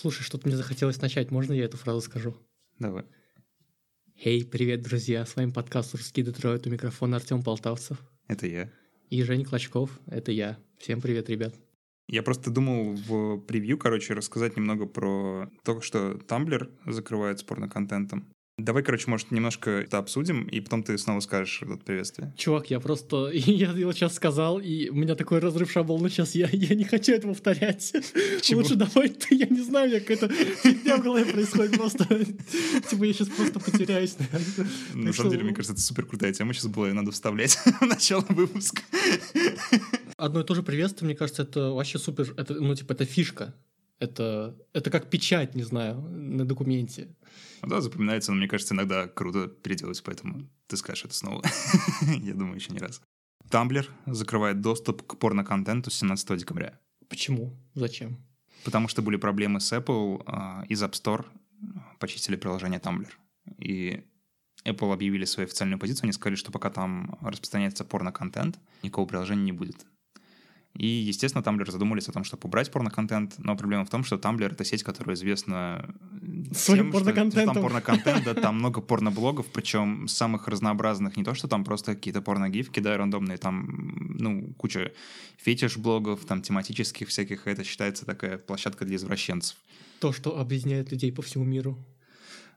Слушай, что-то мне захотелось начать. Можно я эту фразу скажу? Давай. Эй, привет, друзья! С вами подкаст «Русский Детройт». У микрофона Артем Полтавцев. Это я. И Женя Клочков. Это я. Всем привет, ребят. Я просто думал в превью, короче, рассказать немного про то, что Tumblr закрывает порно-контентом. Давай, короче, может, немножко это обсудим, и потом ты снова скажешь это приветствие. Чувак, я просто... Я его сейчас сказал, и у меня такой разрыв шаблона сейчас. Я, я не хочу это повторять. Почему? Лучше давай ты, я не знаю, как это фигня в голове происходит просто. Типа я сейчас просто потеряюсь, наверное. На самом деле, мне кажется, это супер крутая тема сейчас была, и надо вставлять в начало выпуска. Одно и то же приветствие, мне кажется, это вообще супер... Это, ну, типа, это фишка. Это, это как печать, не знаю, на документе. Ну да, запоминается, но мне кажется, иногда круто переделать, поэтому ты скажешь это снова. Я думаю, еще не раз. Tumblr закрывает доступ к порно-контенту с 17 декабря. Почему? Зачем? Потому что были проблемы с Apple, а, из App Store почистили приложение Tumblr. И Apple объявили свою официальную позицию, они сказали, что пока там распространяется порно-контент, никакого приложения не будет. И, естественно, Tumblr задумались о том, чтобы убрать порно-контент, но проблема в том, что Tumblr — это сеть, которая известна Своим тем, что- там порно-контент, да, там много порно-блогов, причем самых разнообразных, не то, что там просто какие-то порно-гифки, да, рандомные, там, ну, куча фетиш-блогов, там, тематических всяких, это считается такая площадка для извращенцев. То, что объединяет людей по всему миру.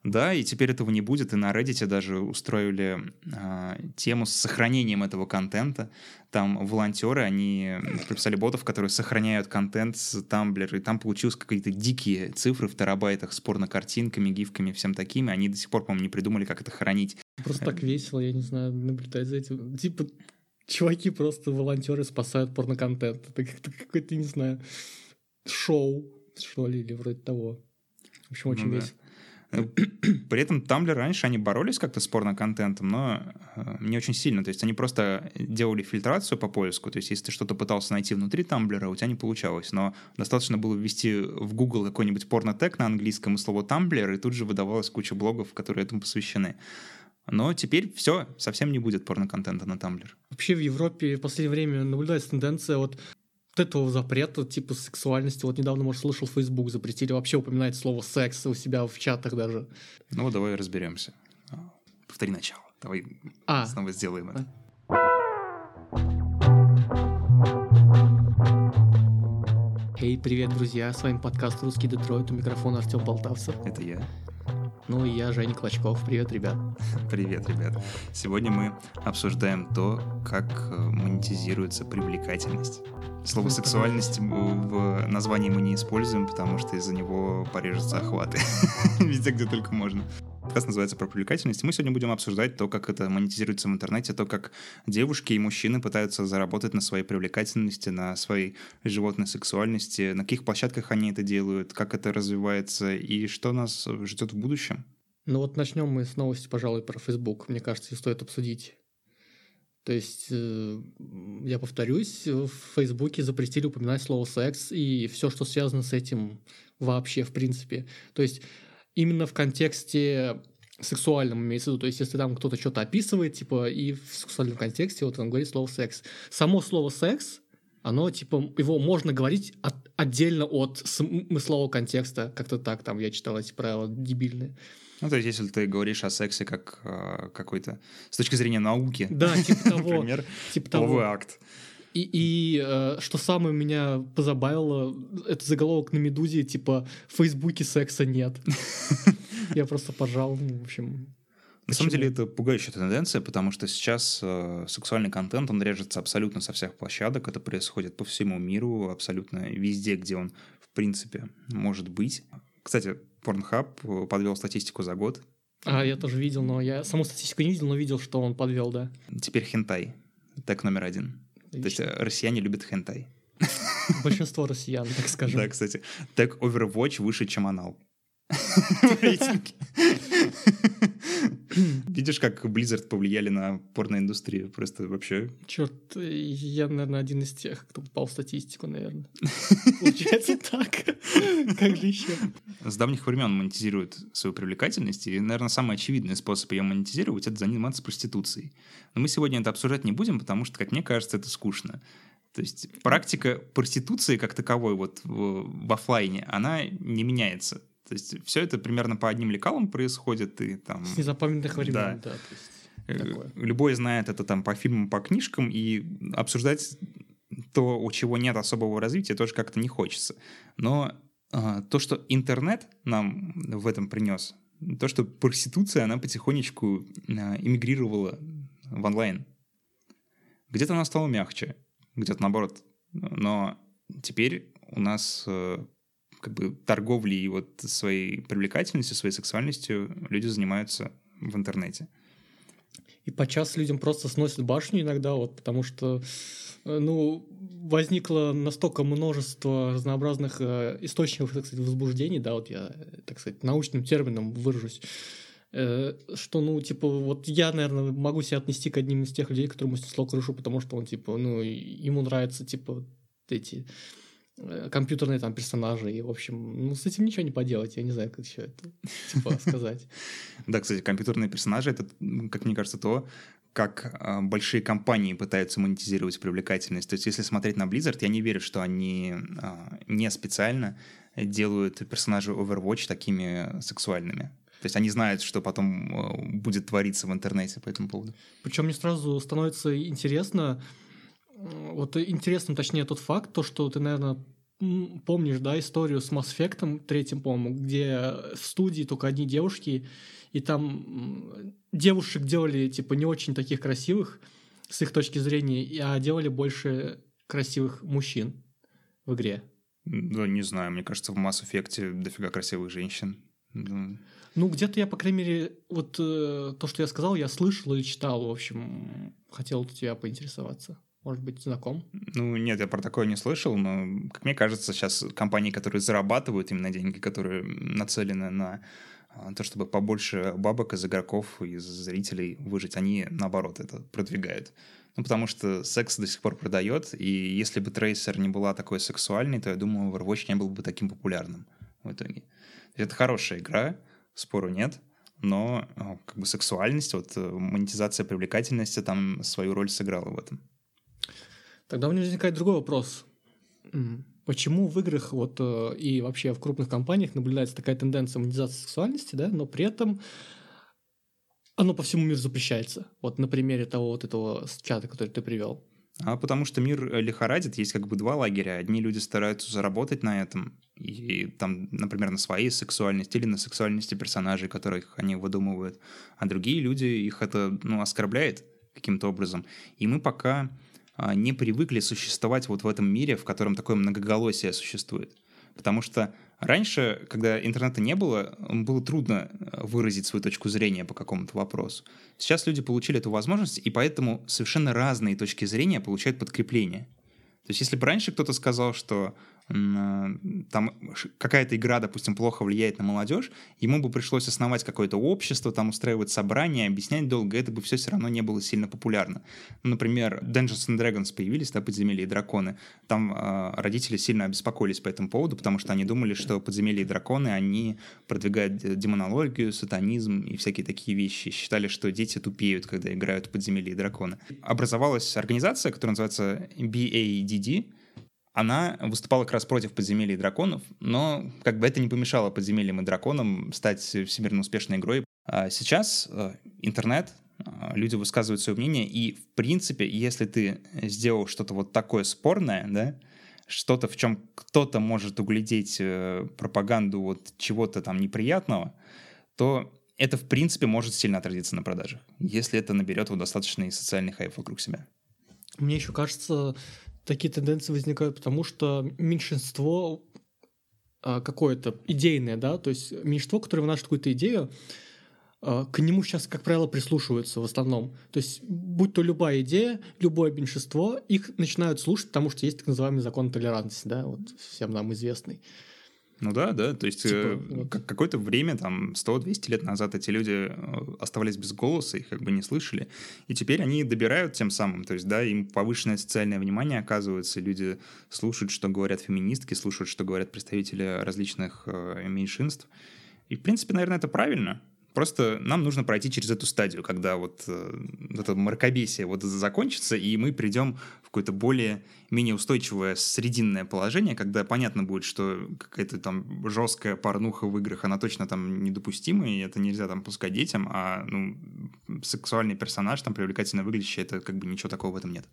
Да, и теперь этого не будет, и на Reddit даже устроили а, тему с сохранением этого контента. Там волонтеры, они прописали ботов, которые сохраняют контент с Tumblr, и там получилось какие-то дикие цифры в терабайтах с порно-картинками, гифками, всем такими. Они до сих пор, по-моему, не придумали, как это хранить. Просто так весело, я не знаю, наблюдать за этим. Типа, чуваки просто волонтеры спасают порноконтент. Это как-то какое-то, не знаю, шоу, что ли, или вроде того. В общем, очень Ну да. весело. Э, При этом Tumblr раньше они боролись как-то с порно-контентом, но э, не очень сильно. То есть они просто делали фильтрацию по поиску. То есть если ты что-то пытался найти внутри Tumblr, у тебя не получалось. Но достаточно было ввести в Google какой-нибудь порнотег на английском и слово Tumblr, и тут же выдавалась куча блогов, которые этому посвящены. Но теперь все, совсем не будет порно-контента на Tumblr. Вообще в Европе в последнее время наблюдается тенденция вот вот этого запрета типа сексуальности. Вот недавно, может, слышал, Facebook запретили вообще упоминать слово секс у себя в чатах даже. Ну давай разберемся. А, Повтори начало. Давай А, снова сделаем это. Эй, привет, друзья, с вами подкаст «Русский Детройт», у микрофона Артем Полтавцев. Это я. Ну и я, Женя Клочков. Привет, ребят. Привет, ребят. Сегодня мы обсуждаем то, как э, монетизируется привлекательность. Слово сексуальность в названии мы не используем, потому что из-за него порежутся охваты. Везде, где только можно. Подкаст называется про привлекательность. Мы сегодня будем обсуждать то, как это монетизируется в интернете, то, как девушки и мужчины пытаются заработать на своей привлекательности, на своей животной сексуальности, на каких площадках они это делают, как это развивается и что нас ждет в будущем. Ну вот начнем мы с новости, пожалуй, про Facebook. Мне кажется, стоит обсудить. То есть, э, я повторюсь, в Фейсбуке запретили упоминать слово секс и все, что связано с этим вообще, в принципе. То есть, именно в контексте сексуальном имеется в виду. То есть, если там кто-то что-то описывает, типа, и в сексуальном контексте, вот он говорит слово секс. Само слово секс, оно, типа, его можно говорить от- отдельно от смыслового контекста. Как-то так, там, я читал эти правила дебильные. Ну, то есть, если ты говоришь о сексе как э, какой-то... С точки зрения науки, Да, типа того. например, Типа того. акт. И, и э, что самое меня позабавило, это заголовок на «Медузе», типа «В Фейсбуке секса нет». Я просто пожал, ну, в общем... На самом деле это пугающая тенденция, потому что сейчас э, сексуальный контент, он режется абсолютно со всех площадок, это происходит по всему миру, абсолютно везде, где он, в принципе, может быть. Кстати, Pornhub э, подвел статистику за год. А, я тоже видел, но я саму статистику не видел, но видел, что он подвел, да. Теперь хентай. Тег номер один. То есть э, россияне любят хентай. Большинство россиян, так скажем. Да, кстати. Тег Overwatch выше, чем анал. Видишь, как Blizzard повлияли на порноиндустрию? Просто вообще Черт, я, наверное, один из тех, кто попал в статистику, наверное. Получается так. Как же еще? с давних времен монетизирует свою привлекательность, и, наверное, самый очевидный способ ее монетизировать — это заниматься проституцией. Но мы сегодня это обсуждать не будем, потому что, как мне кажется, это скучно. То есть практика проституции как таковой вот в, в офлайне, она не меняется. То есть все это примерно по одним лекалам происходит. И, там, С незапамятных времен, да. да то есть Э, такое. Любой знает это там по фильмам, по книжкам, и обсуждать то, у чего нет особого развития, тоже как-то не хочется. Но э, то, что интернет нам в этом принес, то, что проституция, она потихонечку э, эмигрировала в онлайн. Где-то она стала мягче, где-то наоборот. Но теперь у нас э, как бы торговлей и вот своей привлекательностью, своей сексуальностью люди занимаются в интернете. И подчас людям просто сносят башню иногда, вот, потому что э, ну, возникло настолько множество разнообразных э, источников, так сказать, возбуждений, да, вот я, так сказать, научным термином выражусь, э, что, ну, типа, вот я, наверное, могу себя отнести к одним из тех людей, которому снесло крышу, потому что он, типа, ну, ему нравятся, типа, эти компьютерные там персонажи. И, в общем, ну, с этим ничего не поделать. Я не знаю, как еще это типа сказать. Да, кстати, компьютерные персонажи — это, как мне кажется, то, как э, большие компании пытаются монетизировать привлекательность. То есть, если смотреть на Blizzard, я не верю, что они э, не специально делают персонажей Overwatch такими сексуальными. То есть они знают, что потом э, будет твориться в интернете по этому поводу. Причем мне сразу становится интересно, вот интересно, точнее, тот факт, то, что ты, наверное, помнишь, да, историю с Mass Effect третьим, по-моему, где в студии только одни девушки, и там девушек делали, типа, не очень таких красивых, с их точки зрения, а делали больше красивых мужчин в игре. Да, не знаю, мне кажется, в Mass Effect дофига красивых женщин. Ну, где-то я, по крайней мере, вот э, то, что я сказал, я слышал или читал, в общем, хотел у тебя поинтересоваться. Может быть, знаком? Ну, нет, я про такое не слышал, но, как мне кажется, сейчас компании, которые зарабатывают именно деньги, которые нацелены на а, то, чтобы побольше бабок из игроков, из зрителей выжить, они, наоборот, это продвигают. Ну, потому что секс до сих пор продает, и если бы Трейсер не была такой сексуальной, то, я думаю, Overwatch не был бы таким популярным в итоге. Это хорошая игра, спору нет, но а, как бы сексуальность, вот э, монетизация привлекательности там свою роль сыграла в этом. Тогда у меня возникает другой вопрос. Почему в играх вот э, и вообще в крупных компаниях наблюдается такая тенденция монетизации сексуальности, да, но при этом оно по всему миру запрещается? Вот на примере того вот этого чата, который ты привел. А потому что мир э, лихорадит, есть как бы два лагеря. Одни люди стараются заработать на этом, и там, например, на своей сексуальности или на сексуальности персонажей, которых они выдумывают, а другие люди, их это, ну, оскорбляет каким-то образом. И мы пока не привыкли существовать вот в этом мире, в котором такое многоголосие существует. Потому что раньше, когда интернета не было, было трудно э, выразить свою точку зрения по какому-то вопросу. Сейчас люди получили эту возможность, и поэтому совершенно разные точки зрения получают подкрепление. То есть если бы раньше кто-то сказал, что там какая-то игра, допустим, плохо влияет на молодежь, ему бы пришлось основать какое-то общество, там устраивать собрания, объяснять долго, это бы все все равно не было сильно популярно. Ну, например, Dungeons and Dragons появились, да, подземелья и драконы. Там э, родители сильно обеспокоились по этому поводу, потому что они думали, что подземелья и драконы, они продвигают демонологию, сатанизм и всякие такие вещи. Считали, что дети тупеют, когда играют в подземелья и драконы. Образовалась организация, которая называется BADD, она выступала как раз против подземелий и драконов, но как бы это не помешало подземельям и драконам стать всемирно успешной игрой. А сейчас э, интернет, э, люди высказывают свое мнение, и в принципе, если ты сделал что-то вот такое спорное, да, что-то, в чем кто-то может углядеть э, пропаганду вот чего-то там неприятного, то это, в принципе, может сильно отразиться на продажах, если это наберет вот достаточный социальный хайп вокруг себя. Мне еще кажется, такие тенденции возникают, потому что меньшинство а, какое-то идейное, да, то есть меньшинство, которое вынашивает какую-то идею, а, к нему сейчас, как правило, прислушиваются в основном. То есть, будь то любая идея, любое меньшинство, их начинают слушать, потому что есть так называемый закон толерантности, да, вот всем нам известный. Ну да, да, то есть типа, э, вот. какое-то время, там, 100-200 лет назад эти люди э, оставались без голоса, их как бы не слышали, и теперь они добирают тем самым, то есть, да, им повышенное социальное внимание оказывается, люди слушают, что говорят феминистки, слушают, что говорят представители различных э, меньшинств, и, в принципе, наверное, это правильно, Просто нам нужно пройти через эту стадию, когда вот э, это мракобесие вот закончится, и мы придем какое-то более менее устойчивое срединное положение, когда понятно будет, что какая-то там жесткая порнуха в играх, она точно там недопустима, и это нельзя там пускать детям, а ну, сексуальный персонаж, там привлекательно выглядящий, это как бы ничего такого в этом нет.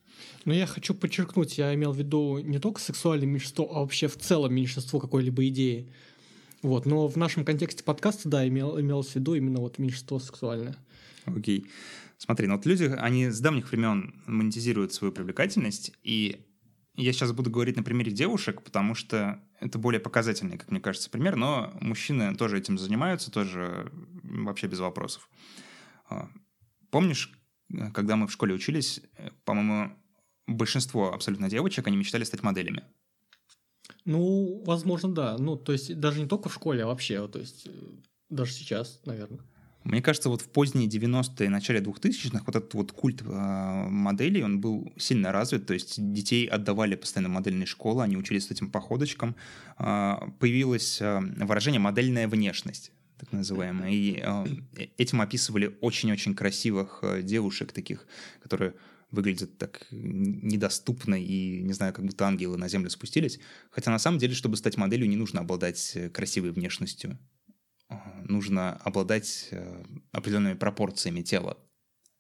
Но я хочу подчеркнуть, я имел в виду не только сексуальное меньшинство, а вообще в целом меньшинство какой-либо идеи. Вот, но в нашем контексте подкаста, да, имел, имелось в виду именно вот меньшинство сексуальное. Окей. Смотри, ну вот люди, они с давних времен монетизируют свою привлекательность, и я сейчас буду говорить на примере девушек, потому что это более показательный, как мне кажется, пример, но мужчины тоже этим занимаются, тоже вообще без вопросов. А, помнишь, когда мы в школе учились, по-моему, большинство абсолютно девочек, они мечтали стать моделями. Ну, возможно, да. Ну, то есть даже не только в школе, а вообще, то есть э, даже сейчас, наверное. Мне кажется, вот в поздние 90-е, начале 2000-х вот этот вот культ э, моделей, он был сильно развит, то есть детей отдавали постоянно модельные школы, они учились этим походочкам. Э, появилось э, выражение «модельная внешность» так называемое. И э, этим описывали очень-очень красивых э, девушек таких, которые выглядят так недоступно и, не знаю, как будто ангелы на землю спустились. Хотя на самом деле, чтобы стать моделью, не нужно обладать э, красивой внешностью. Нужно обладать э, определенными пропорциями тела.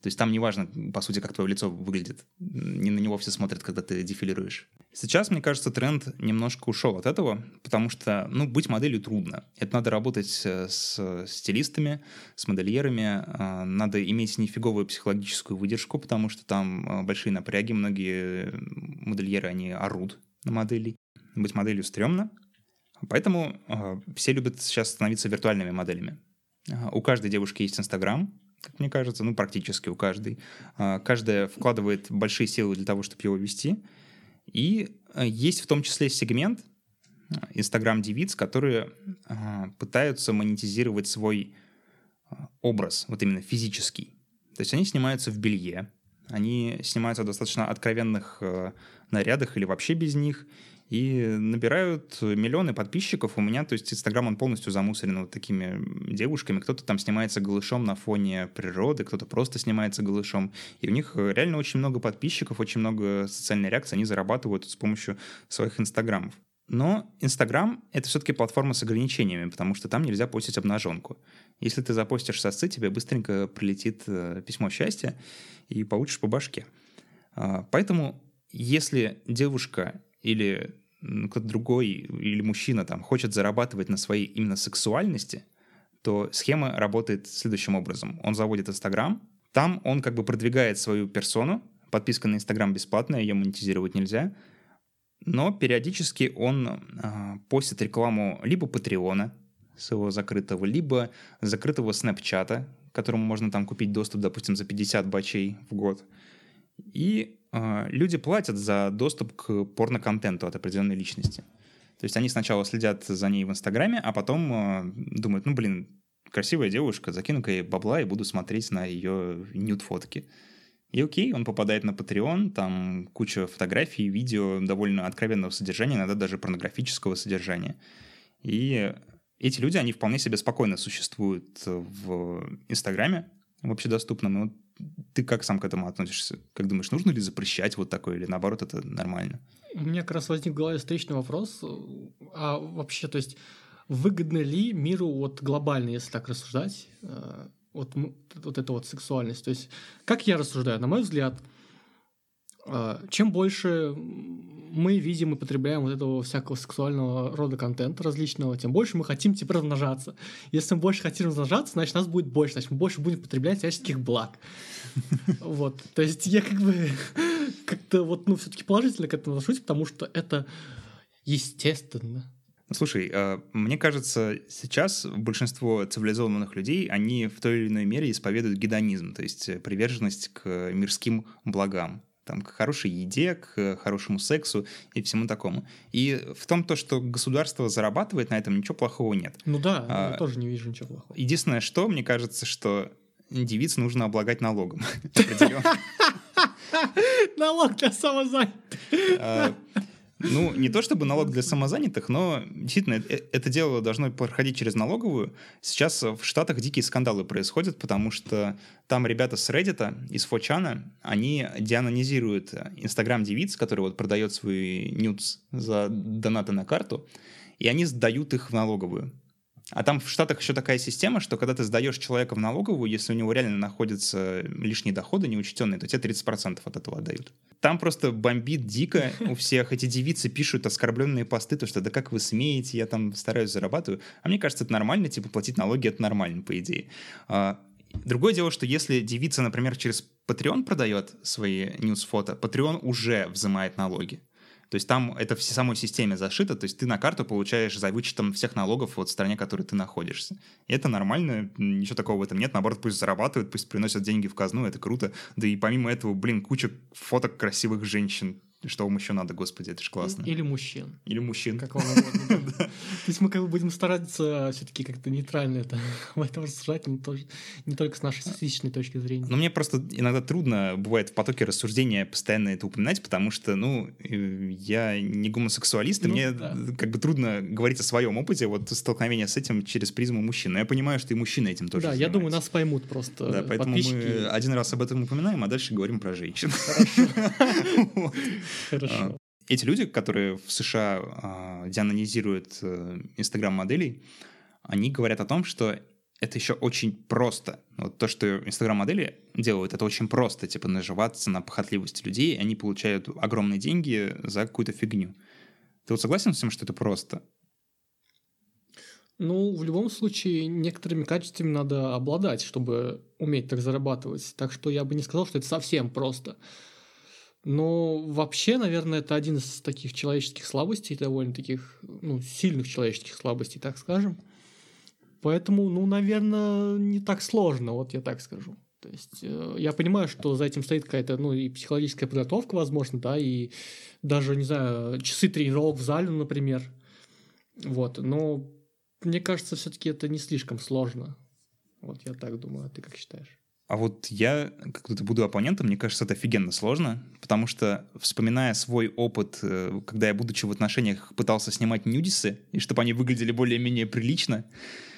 То есть там не важно, по сути, как твое лицо выглядит. Не на него все смотрят, когда ты дефилируешь. Сейчас, мне кажется, тренд немножко ушел от этого, потому что, ну, быть моделью трудно. Это надо работать э, с стилистами, с модельерами, э, надо иметь нифиговую психологическую выдержку, потому что там э, большие напряги, многие модельеры, они орут на моделей. Быть моделью стрёмно, поэтому все любят сейчас становиться виртуальными моделями. У каждой девушки есть Инстаграм, как мне кажется, ну, практически у каждой. А, каждая вкладывает большие силы для того, чтобы его вести. И а, есть в том числе сегмент Инстаграм-девиц, которые а, пытаются монетизировать свой образ, вот именно физический. То есть они снимаются в белье, они снимаются в достаточно откровенных нарядах или вообще без них, и набирают миллионы подписчиков. У меня, то есть, Инстаграм, он полностью замусорен вот такими девушками. Кто-то там снимается голышом на фоне природы, кто-то просто снимается голышом. И у них реально очень много подписчиков, очень много социальной реакции. Они зарабатывают с помощью своих Инстаграмов. Но Инстаграм — это все-таки платформа с ограничениями, потому что там нельзя постить обнаженку. Если ты запостишь сосы, тебе быстренько прилетит э, письмо счастья и получишь по башке. А, поэтому если девушка или кто-то другой, или мужчина там хочет зарабатывать на своей именно сексуальности, то схема работает следующим образом. Он заводит Инстаграм, там он как бы продвигает свою персону, подписка на Инстаграм бесплатная, ее монетизировать нельзя, но периодически он э, постит рекламу либо Патреона своего закрытого, либо закрытого Снэпчата, которому можно там купить доступ, допустим, за 50 бачей в год. И люди платят за доступ к порно-контенту от определенной личности. То есть они сначала следят за ней в Инстаграме, а потом э, думают, ну, блин, красивая девушка, закину-ка ей бабла и буду смотреть на ее нюд-фотки. И окей, он попадает на Patreon, там куча фотографий, видео довольно откровенного содержания, иногда даже порнографического содержания. И эти люди, они вполне себе спокойно существуют в Инстаграме, в общедоступном. И ты как сам к этому относишься? Как думаешь, нужно ли запрещать вот такое или наоборот это нормально? У меня как раз возник в голове встречный вопрос. А вообще, то есть выгодно ли миру вот глобально, если так рассуждать, э, вот, вот эта вот сексуальность? То есть как я рассуждаю? На мой взгляд, чем больше мы видим и потребляем вот этого всякого сексуального рода контента различного, тем больше мы хотим типа размножаться. Если мы больше хотим размножаться, значит нас будет больше, значит мы больше будем потреблять всяческих благ. Вот. То есть я как бы как-то вот, ну, все-таки положительно к этому отношусь, потому что это естественно. Слушай, а, мне кажется, сейчас большинство цивилизованных людей, они в той или иной мере исповедуют гедонизм, то есть приверженность к мирским благам там, к хорошей еде, к хорошему сексу и всему такому. И в том, то, что государство зарабатывает на этом, ничего плохого нет. Ну да, а, я тоже не вижу ничего плохого. Единственное, что мне кажется, что девиц нужно облагать налогом. Налог для самозанятых. Ну, не то чтобы налог для самозанятых, но действительно э, это дело должно проходить через налоговую. Сейчас в Штатах дикие скандалы происходят, потому что там ребята с Reddit, из Фочана, они деанонизируют Инстаграм девиц, который вот продает свои нюдс за донаты на карту, и они сдают их в налоговую. А там в Штатах еще такая система, что когда ты сдаешь человека в налоговую, если у него реально находятся лишние доходы неучтенные, то тебе 30% от этого отдают. Там просто бомбит дико у всех. Эти девицы пишут оскорбленные посты, то что да как вы смеете, я там стараюсь зарабатываю. А мне кажется, это нормально, типа платить налоги это нормально, по идее. А, другое дело, что если девица, например, через Patreon продает свои ньюс-фото, Patreon уже взимает налоги. То есть там это в самой системе зашито, то есть ты на карту получаешь за вычетом всех налогов вот в стране, в которой ты находишься. И это нормально, ничего такого в этом нет, наоборот, пусть зарабатывают, пусть приносят деньги в казну, это круто. Да и помимо этого, блин, куча фоток красивых женщин, что вам еще надо, господи, это же классно. Или мужчин. Или мужчин. Как вам угодно. То есть мы как бы будем стараться все-таки как-то нейтрально это в этом рассуждать, не только с нашей статистичной точки зрения. Но мне просто иногда трудно бывает в потоке рассуждения постоянно это упоминать, потому что, ну, э, я не гомосексуалист, и ну мне как бы трудно говорить о своем опыте, вот столкновения с этим через призму мужчин. Но я понимаю, что и мужчины этим тоже Да, я думаю, нас поймут просто Да, поэтому мы один раз об этом упоминаем, а дальше говорим про женщин. Хорошо. А, эти люди, которые в США а, деанонизируют э, Инстаграм-моделей, они говорят о том, что это еще очень просто. Вот то, что Инстаграм-модели делают, это очень просто, типа наживаться на похотливости людей, и они получают огромные деньги за какую-то фигню. Ты вот согласен с тем, что это просто? Ну, в любом случае, некоторыми качествами надо обладать, чтобы уметь так зарабатывать. Так что я бы не сказал, что это совсем просто. Но вообще, наверное, это один из таких человеческих слабостей, довольно таких, ну, сильных человеческих слабостей, так скажем. Поэтому, ну, наверное, не так сложно, вот я так скажу. То есть э, я понимаю, что за этим стоит какая-то, ну, и психологическая подготовка, возможно, да, и даже, не знаю, часы тренировок в зале, например. Вот, но мне кажется, все-таки это не слишком сложно. Вот я так думаю, а ты как считаешь? А вот я, как-то буду оппонентом, мне кажется, это офигенно сложно, потому что, вспоминая свой опыт, э, когда я, будучи в отношениях, пытался снимать нюдисы, и чтобы они выглядели более-менее прилично,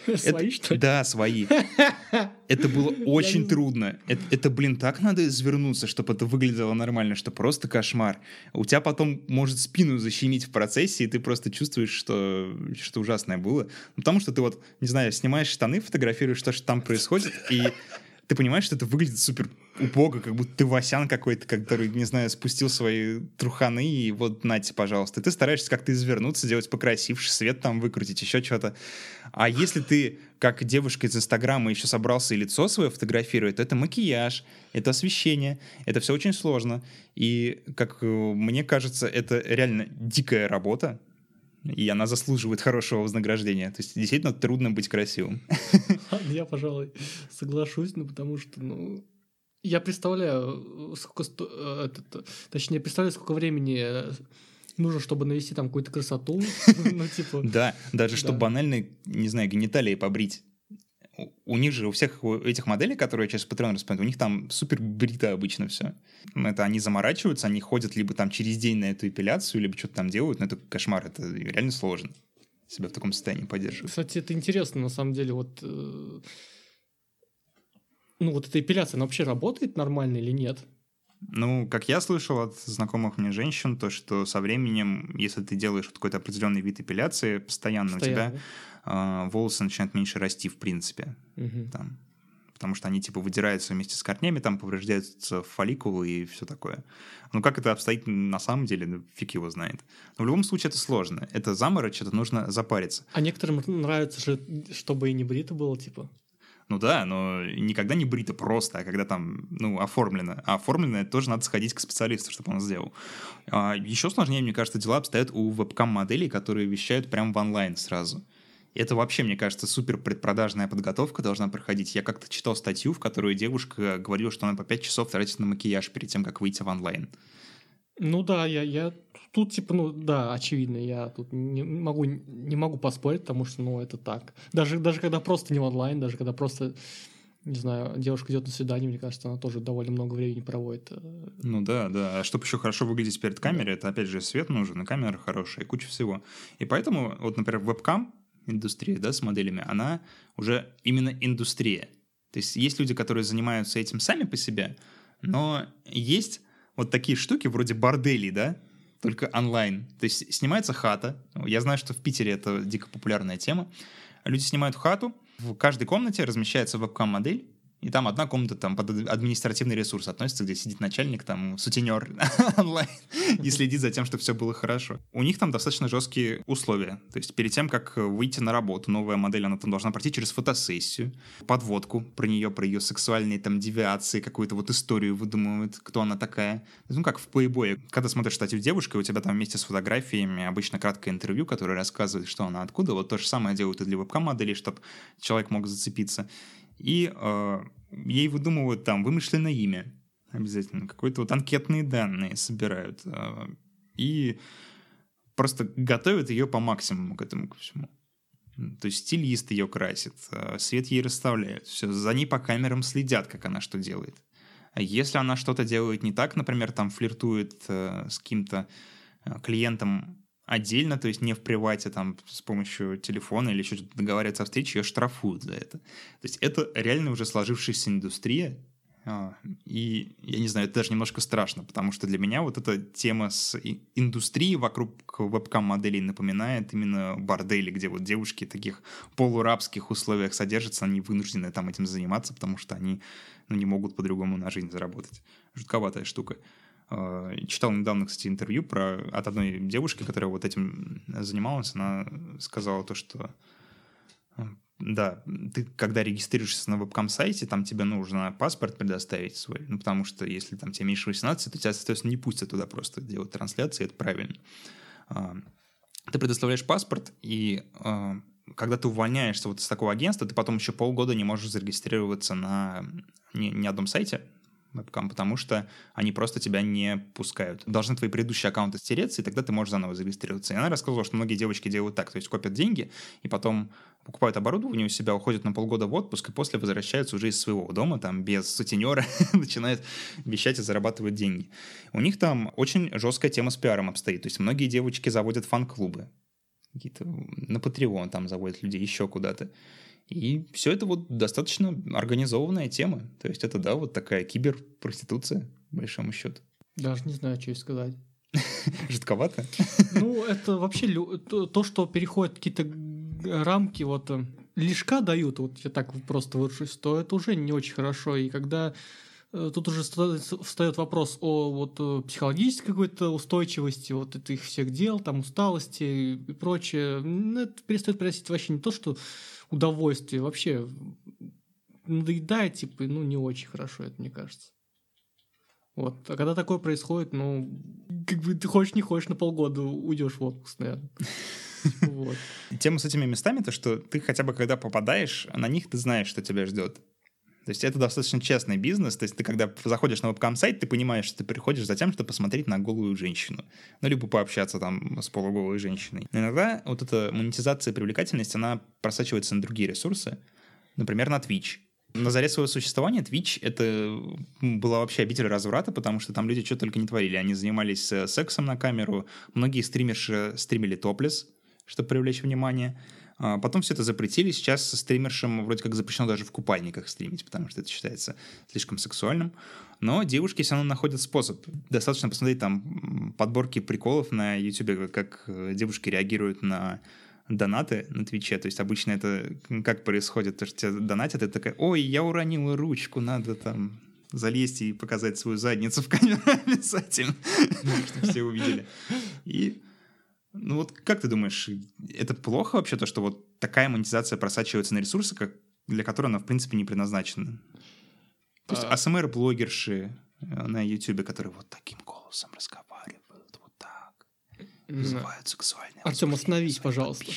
Свои, это, что ли? Да, свои. Это было очень трудно. Это, это, блин, так надо извернуться, чтобы это выглядело нормально, что просто кошмар. У тебя потом может спину защемить в процессе, и ты просто чувствуешь, что что ужасное было. Ну, потому что ты вот, не знаю, снимаешь штаны, фотографируешь, что же там происходит, и ты понимаешь, что это выглядит супер убого, как будто ты Васян какой-то, который, не знаю, спустил свои труханы, и вот, нате, пожалуйста. И ты стараешься как-то извернуться, сделать покрасивше, свет там выкрутить, еще что-то. А если ты, как девушка из Инстаграма, еще собрался и лицо свое фотографирует, то это макияж, это освещение, это все очень сложно. И, как э, мне кажется, это реально дикая работа, и она заслуживает хорошего вознаграждения. То есть действительно трудно быть красивым. Я, пожалуй, соглашусь, ну потому что, ну, я представляю, сколько, э, это, точнее, представляю, сколько времени нужно, чтобы навести там какую-то красоту. Ну, типа... Да, даже чтобы банально, не знаю, гениталии побрить у них же, у всех этих моделей, которые я по Patreon рассмотрю, у них там супер брито обычно все. Это они заморачиваются, они ходят либо там через день на эту эпиляцию, либо что-то там делают, но это кошмар, это реально сложно себя в таком состоянии поддерживать. Кстати, это интересно, на самом деле, вот... Э, ну, вот эта эпиляция, она вообще работает нормально или нет? Ну, как я слышал от знакомых мне женщин, то, что со временем, если ты делаешь какой-то определенный вид эпиляции постоянно, постоянно. у тебя э, волосы начинают меньше расти, в принципе. Угу. Там, потому что они типа выдираются вместе с корнями, там повреждаются фолликулы и все такое. Ну, как это обстоит на самом деле, ну, фиг его знает. Но в любом случае это сложно. Это заморочь, это нужно запариться. А некоторым нравится же, чтобы и не брито было, типа. Ну да, но никогда не брито просто, а когда там, ну, оформлено. А оформлено тоже надо сходить к специалисту, чтобы он сделал. А еще сложнее, мне кажется, дела обстоят у вебкам-моделей, которые вещают прямо в онлайн сразу. Это вообще, мне кажется, супер предпродажная подготовка должна проходить. Я как-то читал статью, в которой девушка говорила, что она по 5 часов тратит на макияж перед тем, как выйти в онлайн. Ну да, я, я тут типа, ну да, очевидно, я тут не могу, не могу поспорить, потому что, ну, это так. Даже, даже когда просто не онлайн, даже когда просто не знаю, девушка идет на свидание, мне кажется, она тоже довольно много времени проводит. э, Ну да, да. А чтобы еще хорошо выглядеть перед камерой, это опять же свет нужен, и камера хорошая, и куча всего. И поэтому, вот, например, вебкам индустрия, да, с моделями, она уже именно индустрия. То есть есть люди, которые занимаются этим сами по себе, но есть вот такие штуки вроде борделей, да, только онлайн. То есть снимается хата. Я знаю, что в Питере это дико популярная тема. Люди снимают хату, в каждой комнате размещается вебкам-модель, и там одна комната там под административный ресурс относится, где сидит начальник, там сутенер онлайн и следит за тем, чтобы все было хорошо. У них там достаточно жесткие условия. То есть перед тем, как выйти на работу, новая модель, она там должна пройти через фотосессию, подводку про нее, про ее сексуальные там девиации, какую-то вот историю выдумывают, кто она такая. Ну, как в плейбое. Когда смотришь статью девушки, у тебя там вместе с фотографиями обычно краткое интервью, которое рассказывает, что она откуда. Вот то же самое делают и для вебкам-моделей, чтобы человек мог зацепиться и э, ей выдумывают там вымышленное имя обязательно, какие-то вот анкетные данные собирают э, и просто готовят ее по максимуму к этому ко всему. То есть стилист ее красит, э, свет ей расставляют, все, за ней по камерам следят, как она что делает. А если она что-то делает не так, например, там флиртует э, с каким-то клиентом отдельно, то есть не в привате, там, с помощью телефона или еще что-то договариваться о встрече, ее штрафуют за это. То есть это реально уже сложившаяся индустрия, а, и, я не знаю, это даже немножко страшно, потому что для меня вот эта тема с индустрией вокруг вебкам-моделей напоминает именно бордели, где вот девушки в таких полурабских условиях содержатся, они вынуждены там этим заниматься, потому что они ну, не могут по-другому на жизнь заработать. Жутковатая штука. Читал недавно, кстати, интервью про, от одной девушки, которая вот этим занималась. Она сказала то, что да, ты когда регистрируешься на вебкам-сайте, там тебе нужно паспорт предоставить свой, ну, потому что если там тебе меньше 18, то тебя, соответственно, не пустят туда просто делать трансляции, это правильно. Ты предоставляешь паспорт, и когда ты увольняешься вот из такого агентства, ты потом еще полгода не можешь зарегистрироваться на ни, ни одном сайте, потому что они просто тебя не пускают. Должны твои предыдущие аккаунты стереться, и тогда ты можешь заново зарегистрироваться. И она рассказывала, что многие девочки делают так, то есть копят деньги, и потом покупают оборудование у себя, уходят на полгода в отпуск, и после возвращаются уже из своего дома, там, без сутенера, начинают вещать и зарабатывать деньги. У них там очень жесткая тема с пиаром обстоит. То есть многие девочки заводят фан-клубы, какие-то на Patreon там заводят людей еще куда-то. И все это вот достаточно организованная тема. То есть это, да, вот такая киберпроституция, по большому счету. Даже не знаю, что и сказать. Жутковато? Ну, это вообще то, что переходит какие-то рамки, вот э, лишка дают, вот я так просто выражусь, то это уже не очень хорошо. И когда тут уже встает вопрос о вот э, психологической какой-то устойчивости вот этих всех дел, там усталости и прочее, это перестает приносить вообще не то, что удовольствие. Вообще надоедает, типа, ну, не очень хорошо это, мне кажется. Вот. А когда такое происходит, ну, как бы ты хочешь, не хочешь, на полгода уйдешь в отпуск, наверное. Вот. Тема с этими местами, то, что ты хотя бы когда попадаешь, на них ты знаешь, что тебя ждет. То есть это достаточно честный бизнес. То есть ты когда заходишь на вебкам-сайт, ты понимаешь, что ты приходишь за тем, чтобы посмотреть на голую женщину. Ну, либо пообщаться там с полуголой женщиной. Но иногда вот эта монетизация привлекательность, она просачивается на другие ресурсы. Например, на Twitch. На заре своего существования Twitch — это была вообще обитель разврата, потому что там люди что только не творили. Они занимались э, сексом на камеру, многие стримерши стримили топлес, чтобы привлечь внимание. А потом все это запретили. Сейчас со стримершем вроде как запрещено даже в купальниках стримить, потому что это считается слишком сексуальным. Но девушки все равно находят способ. Достаточно посмотреть там подборки приколов на YouTube, как э, девушки реагируют на донаты на Твиче. То есть обычно это как происходит? То, что тебе донатят, это такая, ой, я уронила ручку, надо там залезть и показать свою задницу в камеру обязательно, чтобы все увидели. И ну вот как ты думаешь, это плохо вообще, то, что вот такая монетизация просачивается на ресурсы, как, для которой она, в принципе, не предназначена? То есть а... АСМР-блогерши э, на YouTube, которые вот таким голосом разговаривают, вот так, вызывают сексуальные... Артем, остановись, пожалуйста.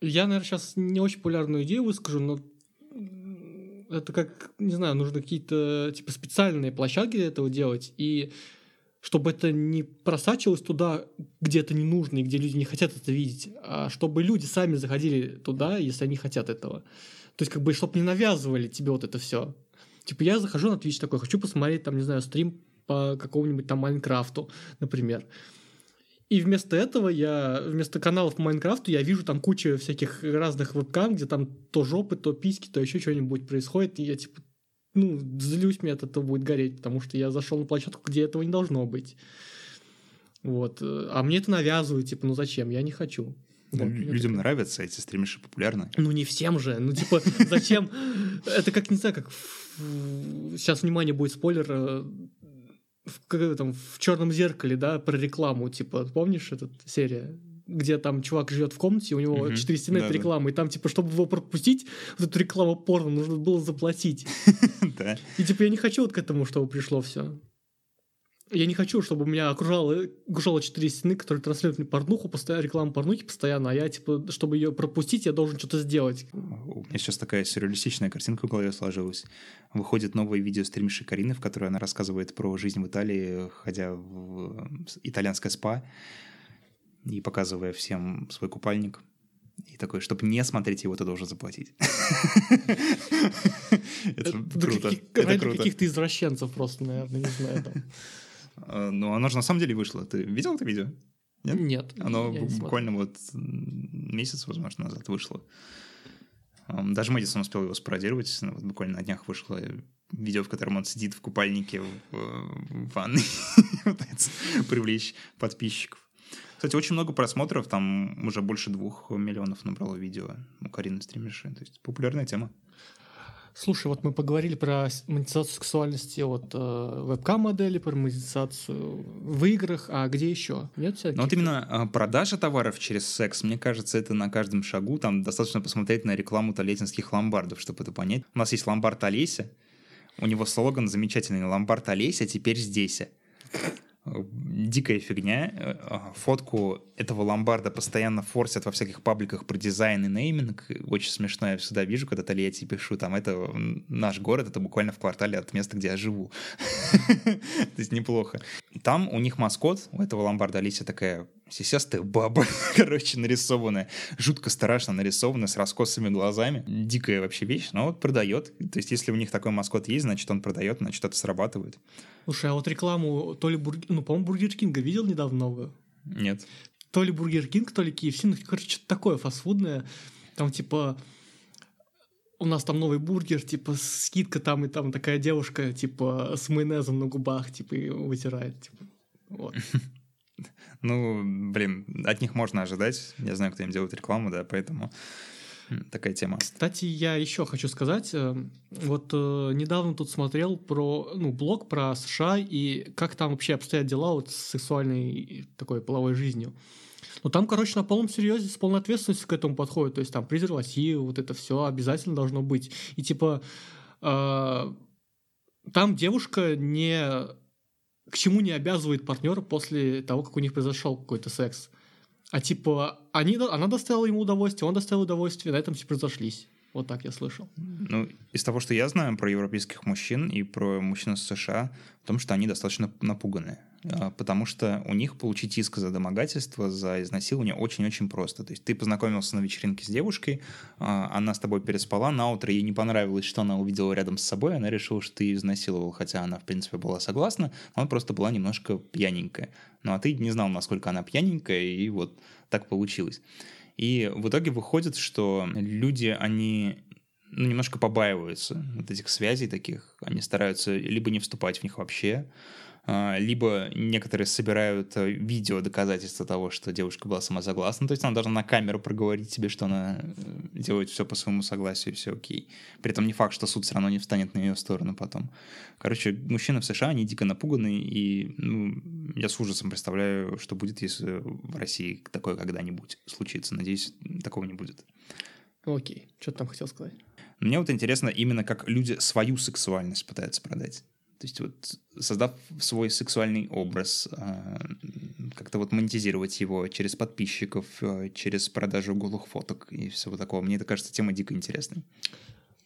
Я, наверное, сейчас не очень популярную идею выскажу, но это как, не знаю, нужно какие-то типа специальные площадки для этого делать. И чтобы это не просачивалось туда, где это не нужно и где люди не хотят это видеть, а чтобы люди сами заходили туда, если они хотят этого. То есть, как бы, чтобы не навязывали тебе вот это все. Типа, я захожу на Twitch такой, хочу посмотреть, там, не знаю, стрим по какому-нибудь там Майнкрафту, например. И вместо этого я, вместо каналов по Майнкрафту, я вижу там кучу всяких разных вебкам, где там то жопы, то письки, то еще что-нибудь происходит, и я типа, ну, злюсь, мне от этого будет гореть, потому что я зашел на площадку, где этого не должно быть. Вот. А мне это навязывают, типа, ну зачем? Я не хочу. Вот, Людям так... нравятся эти стримиши популярны. Ну, не всем же. Ну, типа, зачем? Это как, не знаю, как... Сейчас, внимание, будет спойлер э, в, там, в черном зеркале, да, про рекламу, типа, помнишь эту серия? Где там чувак живет в комнате, у него четыре uh стены да, рекламы, и там, типа, чтобы его пропустить, вот эту рекламу порно нужно было заплатить. Да. И, типа, я не хочу вот к этому, чтобы пришло все. Я не хочу, чтобы меня окружало, окружало четыре стены, которые транслируют мне порнуху, постоянно рекламу порнухи постоянно, а я, типа, чтобы ее пропустить, я должен что-то сделать. У меня сейчас такая сюрреалистичная картинка в голове сложилась. Выходит новое видео стримиши Карины, в которой она рассказывает про жизнь в Италии, ходя в итальянское спа и показывая всем свой купальник. И такой, чтобы не смотреть его, ты должен заплатить. Это круто. Это круто. каких-то извращенцев просто, наверное, не знаю. А, ну, оно же на самом деле вышло. Ты видел это видео? Нет? Нет. Оно буквально вот месяц, возможно, назад вышло. Даже Мэдисон успел его спародировать. Ну, вот буквально на днях вышло видео, в котором он сидит в купальнике в ванной пытается привлечь подписчиков. Кстати, очень много просмотров, там уже больше двух миллионов набрало видео у Карины стримерши. То есть популярная тема. Слушай, вот мы поговорили про монетизацию сексуальности от э, вебкам-модели, про монетизацию в играх, а где еще? Нет всяких? Ну вот именно э, продажа товаров через секс, мне кажется, это на каждом шагу. Там достаточно посмотреть на рекламу толетинских ломбардов, чтобы это понять. У нас есть ломбард Олеся, у него слоган замечательный «Ломбард Олеся теперь здесь» дикая фигня. Э, а, фотку этого ломбарда постоянно форсят во всяких пабликах про дизайн и нейминг. Очень смешно, я всегда вижу, когда Тольятти пишу, там, это наш город, это буквально в квартале от места, где я живу. То есть неплохо. Там у них маскот, у этого ломбарда Алисия такая сисястая баба, короче, нарисованная, жутко страшно нарисованная, с раскосыми глазами. Дикая вообще вещь, но вот продает. То есть, если у них такой маскот есть, значит, он продает, значит, это срабатывает. Слушай, а вот рекламу то ли, бургер, ну, по-моему, Burger King а видел недавно новую? Нет. То ли Burger King, то ли KFC, ну, короче, что-то такое фастфудное. Там, типа, у нас там новый бургер, типа, скидка там, и там такая девушка, типа, с майонезом на губах, типа, и вытирает, типа, вот. Ну, блин, от них можно ожидать. Я знаю, кто им делает рекламу, да, поэтому такая тема. Кстати, я еще хочу сказать, э, вот э, недавно тут смотрел про, ну, блог про США и как там вообще обстоят дела вот с сексуальной такой половой жизнью. Ну, там, короче, на полном серьезе, с полной ответственностью к этому подходит. То есть там презервативы, вот это все обязательно должно быть. И типа э, там девушка не к чему не обязывает партнера после того, как у них произошел какой-то секс. А типа, они, она доставила ему удовольствие, он доставил удовольствие, на этом все разошлись. Вот так я слышал. Ну, из того, что я знаю про европейских мужчин и про мужчин из США, в том, что они достаточно напуганы. А, потому что у них получить иск за домогательство, за изнасилование очень-очень просто. То есть ты познакомился на вечеринке с девушкой, а, она с тобой переспала, на утро ей не понравилось, что она увидела рядом с собой, она решила, что ты ее изнасиловал, хотя она, в принципе, была согласна, она просто была немножко пьяненькая. Ну, а ты не знал, насколько она пьяненькая, и вот так получилось. И в итоге выходит, что люди, они ну, немножко побаиваются вот этих связей таких, они стараются либо не вступать в них вообще, либо некоторые собирают э, видео доказательства того, что девушка была самосогласна, то есть она должна на камеру проговорить тебе, что она э, делает все по своему согласию, и все окей. При этом не факт, что суд все равно не встанет на ее сторону потом. Короче, мужчины в США, они дико напуганы, и ну, я с ужасом представляю, что будет, если в России такое когда-нибудь случится. Надеюсь, такого не будет. Окей, что ты там хотел сказать? Мне вот интересно именно, как люди свою сексуальность пытаются продать. То есть вот создав свой сексуальный образ, а, как-то вот монетизировать его через подписчиков, а, через продажу голых фоток и всего такого. Мне это кажется тема дико интересной.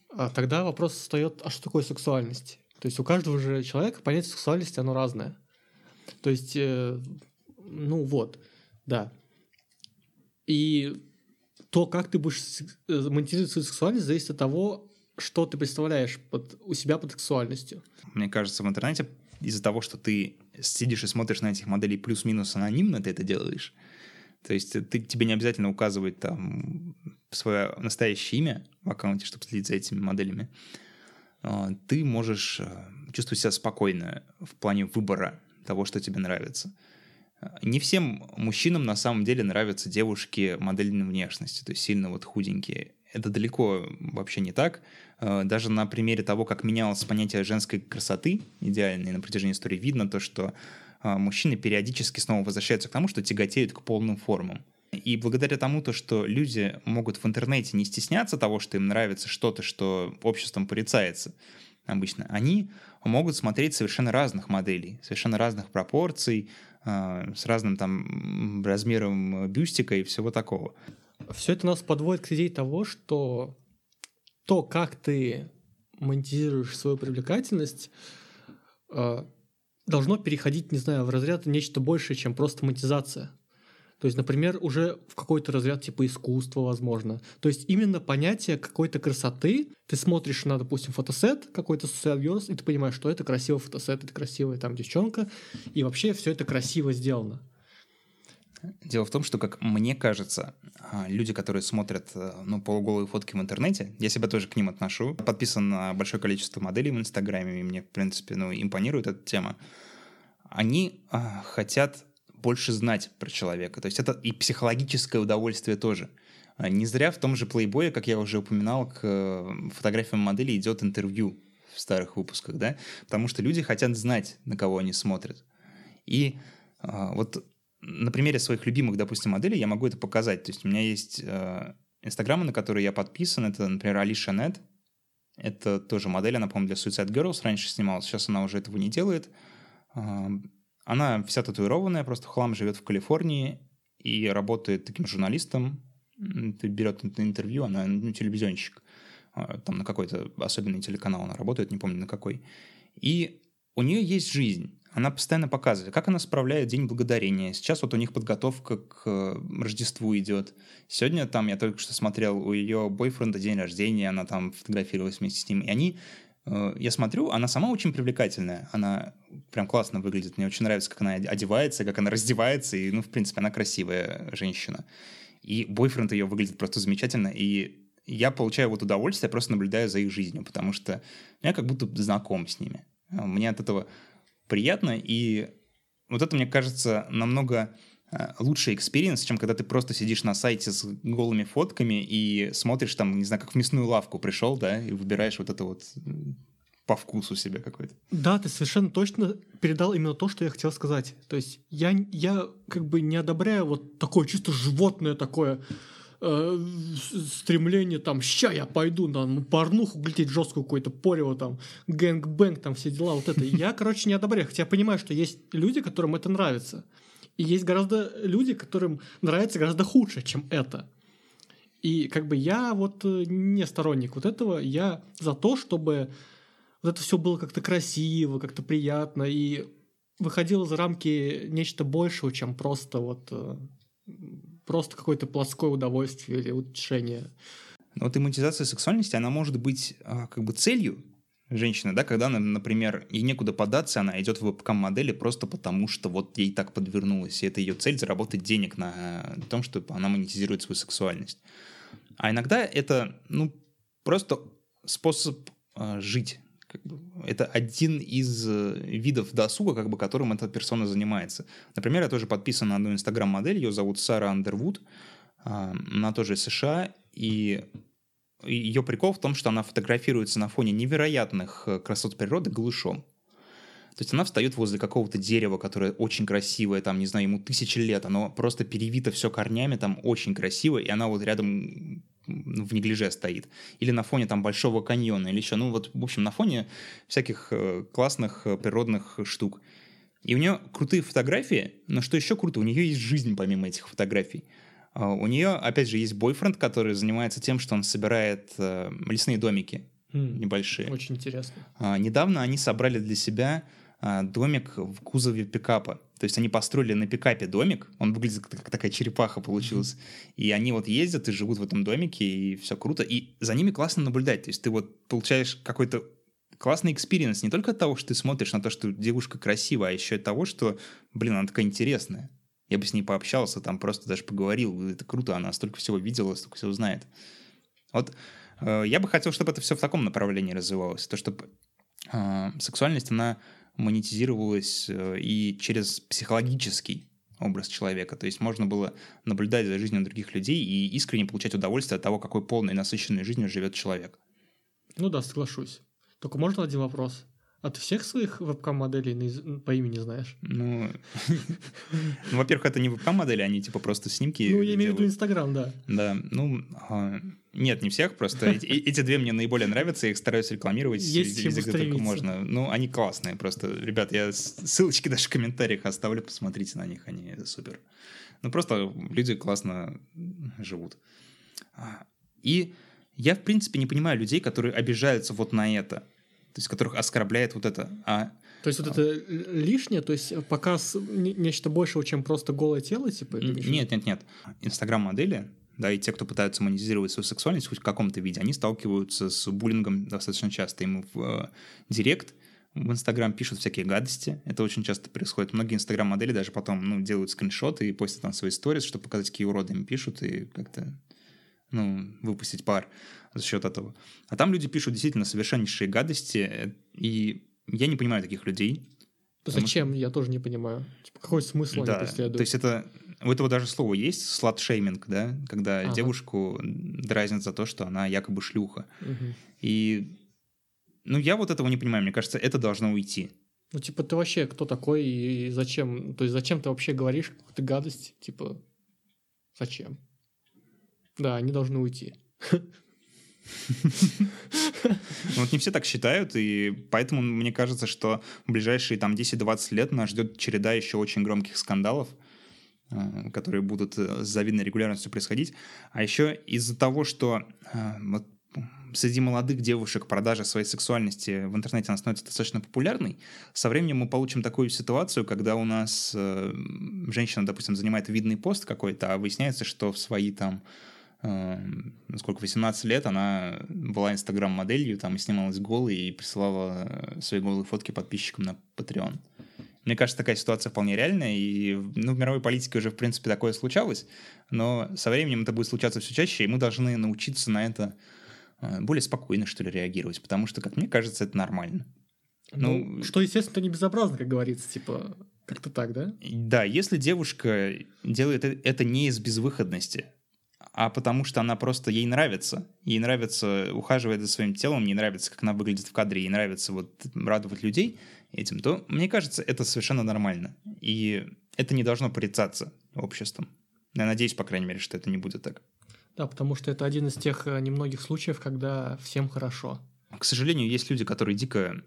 А тогда вопрос встает, а что такое сексуальность? То есть у каждого же человека понятие сексуальности, оно разное. То есть, э, ну вот, да. И то, как ты будешь э, монетизировать свою сексуальность, зависит от того, что ты представляешь под, у себя под сексуальностью. Мне кажется, в интернете из-за того, что ты сидишь и смотришь на этих моделей плюс-минус анонимно, ты это делаешь. То есть ты, тебе не обязательно указывать там свое настоящее имя в аккаунте, чтобы следить за этими моделями. А, ты можешь э, чувствовать себя спокойно в плане выбора того, что тебе нравится. Не всем мужчинам на самом деле нравятся девушки модельной внешности, то есть сильно вот худенькие. Это далеко вообще не так. Э, даже на примере того, как менялось понятие женской красоты идеальной на протяжении истории, видно то, что э, мужчины периодически снова возвращаются к тому, что тяготеют к полным формам. И благодаря тому, то, что люди могут в интернете не стесняться того, что им нравится что-то, что обществом порицается обычно, они могут смотреть совершенно разных моделей, совершенно разных пропорций, э, с разным там размером бюстика и всего такого. Все это нас подводит к идее того, что то, как ты монетизируешь свою привлекательность, э, должно переходить, не знаю, в разряд нечто большее, чем просто монетизация. То есть, например, уже в какой-то разряд типа искусства, возможно. То есть именно понятие какой-то красоты, ты смотришь на, допустим, фотосет какой-то social yours, и ты понимаешь, что это красивый фотосет, это красивая там девчонка, и вообще все это красиво сделано. Дело в том, что, как мне кажется, а, люди, которые смотрят э, ну, полуголые фотки в интернете, я себя тоже к ним отношу, подписан на большое количество моделей в Инстаграме, и мне, в принципе, ну, импонирует эта тема, они а, хотят больше знать про человека. То есть это и психологическое удовольствие тоже. А, не зря в том же Playboy, как я уже упоминал, к э, фотографиям модели идет интервью в старых выпусках, да, потому что люди хотят знать, на кого они смотрят. И а, вот на примере своих любимых, допустим, моделей я могу это показать. То есть у меня есть э, инстаграмы, на которые я подписан. Это, например, Алиша Нет. Это тоже модель, она, по-моему, для Suicide Girls раньше снималась. Сейчас она уже этого не делает. Э, она вся татуированная, просто в хлам живет в Калифорнии и работает таким журналистом. Берет интервью, она ну, телевизионщик. Э, там на какой-то особенный телеканал она работает, не помню на какой. И у нее есть жизнь она постоянно показывает, как она справляет День Благодарения. Сейчас вот у них подготовка к Рождеству идет. Сегодня там, я только что смотрел, у ее бойфренда день рождения, она там фотографировалась вместе с ним. И они, э, я смотрю, она сама очень привлекательная. Она прям классно выглядит. Мне очень нравится, как она одевается, как она раздевается. И, ну, в принципе, она красивая женщина. И бойфренд ее выглядит просто замечательно. И я получаю вот удовольствие, просто наблюдая за их жизнью, потому что я как будто знаком с ними. Мне от этого приятно, и вот это, мне кажется, намного э, лучший experience, чем когда ты просто сидишь на сайте с голыми фотками и смотришь там, не знаю, как в мясную лавку пришел, да, и выбираешь вот это вот по вкусу себе какой-то. Да, ты совершенно точно передал именно то, что я хотел сказать. То есть я, я как бы не одобряю вот такое чисто животное такое э, стремление там, ща я пойду на порнуху глядеть жесткую какую-то порево там, gang-bang, там все дела, вот это. Я, короче, не одобряю, хотя я понимаю, что есть люди, которым это нравится. И есть гораздо люди, которым нравится гораздо худше, чем это. И как бы я вот э, не сторонник вот этого, я за то, чтобы вот это все было как-то красиво, как-то приятно и выходило за рамки нечто большего, чем просто вот э, просто какое-то плоское удовольствие или утешение. Но вот иммунизация сексуальности, она может быть а, как бы целью женщины, да, когда например, ей некуда податься, она идет в вебкам-модели просто потому, что вот ей так подвернулось, и это ее цель заработать денег на том, что она монетизирует свою сексуальность. А иногда это, ну, просто способ э, жить, как бы, это один из э, видов досуга, как бы, которым эта персона занимается. Например, я тоже подписан на одну инстаграм-модель, ее зовут Сара Андервуд, а, она тоже из США, и ее прикол в том, что она фотографируется на фоне невероятных э, красот природы голышом. То есть она встает возле какого-то дерева, которое очень красивое, там, не знаю, ему тысячи лет, оно просто перевито все корнями, там очень красиво, и она вот рядом в неглиже стоит. Или на фоне там Большого каньона, или еще, ну вот, в общем, на фоне всяких э, классных э, природных штук. И у нее крутые фотографии, но что еще круто, у нее есть жизнь помимо этих фотографий. А, у нее, опять же, есть бойфренд, который занимается тем, что он собирает э, лесные домики mm, небольшие. Очень интересно. А, недавно они собрали для себя домик в кузове пикапа. То есть они построили на пикапе домик, он выглядит как такая черепаха получилась. Mm-hmm. И они вот ездят и живут в этом домике, и все круто. И за ними классно наблюдать. То есть ты вот получаешь какой-то классный experience не только от того, что ты смотришь на то, что девушка красивая, а еще от того, что, блин, она такая интересная. Я бы с ней пообщался, там просто даже поговорил. Это круто, она столько всего видела, столько всего знает. Вот э, я бы хотел, чтобы это все в таком направлении развивалось. То, чтобы э, сексуальность, она монетизировалась э, и через психологический образ человека. То есть можно было наблюдать за жизнью других людей и искренне получать удовольствие от того, какой полной и насыщенной жизнью живет человек. Ну да, соглашусь. Только можно один вопрос? А ты всех своих вебкам-моделей по имени знаешь? Ну, ну во-первых, это не вебкам-модели, они типа просто снимки Ну, я имею в виду Инстаграм, да. Да, ну, а, нет, не всех, просто эти две мне наиболее нравятся, я их стараюсь рекламировать везде, где только можно. Ну, они классные просто. Ребят, я ссылочки даже в комментариях оставлю, посмотрите на них, они супер. Ну, просто люди классно живут. А, и я, в принципе, не понимаю людей, которые обижаются вот на это то есть которых оскорбляет вот это. А, то есть вот это лишнее, то есть показ нечто большего, чем просто голое тело, типа? Нет, нет, нет. Инстаграм-модели, да, и те, кто пытаются монетизировать свою сексуальность хоть в каком-то виде, они сталкиваются с буллингом достаточно часто. Ему в э, директ в Инстаграм пишут всякие гадости. Это очень часто происходит. Многие Инстаграм-модели даже потом ну, делают скриншоты и постят там свои сторис, чтобы показать, какие уроды им пишут, и как-то ну, выпустить пар за счет этого. А там люди пишут действительно совершеннейшие гадости, э, и я не понимаю таких людей. Зачем? Что... Я тоже не понимаю. Типа, какой смысл да, они преследуют? То есть это... У этого даже слово есть, слат-шейминг, да? Когда ага. девушку дразнят за то, что она якобы шлюха. Угу. И... Ну, я вот этого не понимаю. Мне кажется, это должно уйти. Ну, типа, ты вообще кто такой и зачем? То есть, зачем ты вообще говоришь какую-то гадость? Типа, зачем? Да, они должны уйти. Вот не все так считают, и поэтому мне кажется, что в ближайшие там 10-20 лет нас ждет череда еще очень громких скандалов, э, которые будут с завидной регулярностью происходить. А еще из-за того, что э, вот среди молодых девушек продажа своей сексуальности в интернете она становится достаточно популярной, со временем мы получим такую ситуацию, когда у нас э, женщина, допустим, занимает видный пост какой-то, а выясняется, что в свои там сколько, 18 лет, она была инстаграм-моделью, там снималась голой и присылала э, свои голые фотки подписчикам на Patreon. Мне кажется, такая ситуация вполне реальная, и ну, в мировой политике уже, в принципе, такое случалось, но со временем это будет случаться все чаще, и мы должны научиться на это э, более спокойно, что ли, реагировать, потому что, как мне кажется, это нормально. Ну, ну что, естественно, не безобразно, как говорится, типа, как-то так, да? Да, если девушка делает это не из безвыходности, а потому что она просто, ей нравится. Ей нравится ухаживать за своим телом, ей нравится, как она выглядит в кадре, ей нравится вот радовать людей этим, то, мне кажется, это совершенно нормально. И это не должно порицаться обществом. Я надеюсь, по крайней мере, что это не будет так. Да, потому что это один из тех э, немногих случаев, когда всем хорошо. К сожалению, есть люди, которые дико